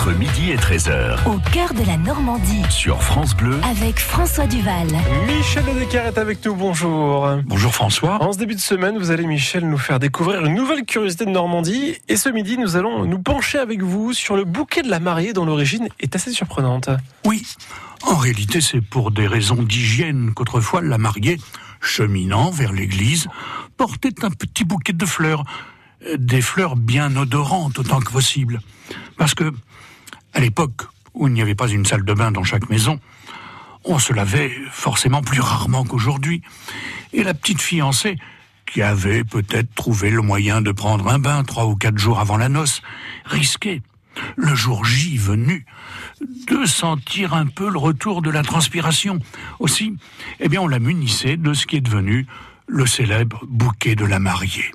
entre midi et 13h. Au cœur de la Normandie. Sur France Bleu. Avec François Duval. Michel Ledecker est avec nous, bonjour. Bonjour François. En ce début de semaine, vous allez, Michel, nous faire découvrir une nouvelle curiosité de Normandie. Et ce midi, nous allons nous pencher avec vous sur le bouquet de la mariée dont l'origine est assez surprenante. Oui, en réalité, c'est pour des raisons d'hygiène qu'autrefois la mariée, cheminant vers l'église, portait un petit bouquet de fleurs des fleurs bien odorantes autant que possible. Parce que, à l'époque où il n'y avait pas une salle de bain dans chaque maison, on se lavait forcément plus rarement qu'aujourd'hui. Et la petite fiancée, qui avait peut-être trouvé le moyen de prendre un bain trois ou quatre jours avant la noce, risquait, le jour J venu, de sentir un peu le retour de la transpiration. Aussi, eh bien, on la munissait de ce qui est devenu le célèbre bouquet de la mariée.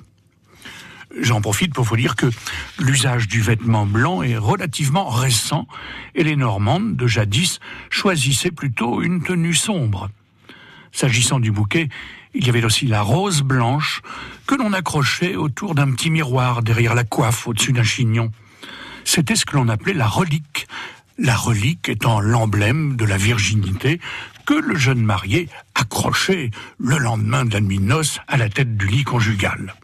J'en profite pour vous dire que l'usage du vêtement blanc est relativement récent et les Normandes de jadis choisissaient plutôt une tenue sombre. S'agissant du bouquet, il y avait aussi la rose blanche que l'on accrochait autour d'un petit miroir derrière la coiffe au-dessus d'un chignon. C'était ce que l'on appelait la relique, la relique étant l'emblème de la virginité que le jeune marié accrochait le lendemain de la nuit de à la tête du lit conjugal.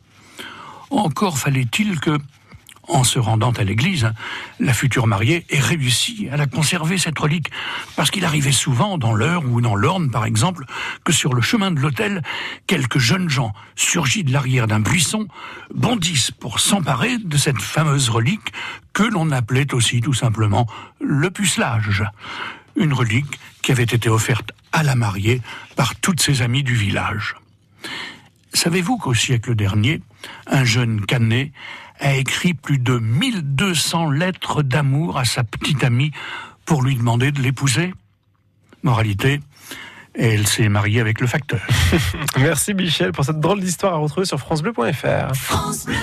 Encore fallait-il que, en se rendant à l'église, la future mariée ait réussi à la conserver, cette relique, parce qu'il arrivait souvent, dans l'heure ou dans l'orne par exemple, que sur le chemin de l'hôtel, quelques jeunes gens, surgis de l'arrière d'un buisson, bondissent pour s'emparer de cette fameuse relique que l'on appelait aussi tout simplement le pucelage. Une relique qui avait été offerte à la mariée par toutes ses amies du village. Savez-vous qu'au siècle dernier, un jeune canet a écrit plus de 1200 lettres d'amour à sa petite amie pour lui demander de l'épouser Moralité, elle s'est mariée avec le facteur. Merci Michel pour cette drôle d'histoire à retrouver sur francebleu.fr. France Bleu.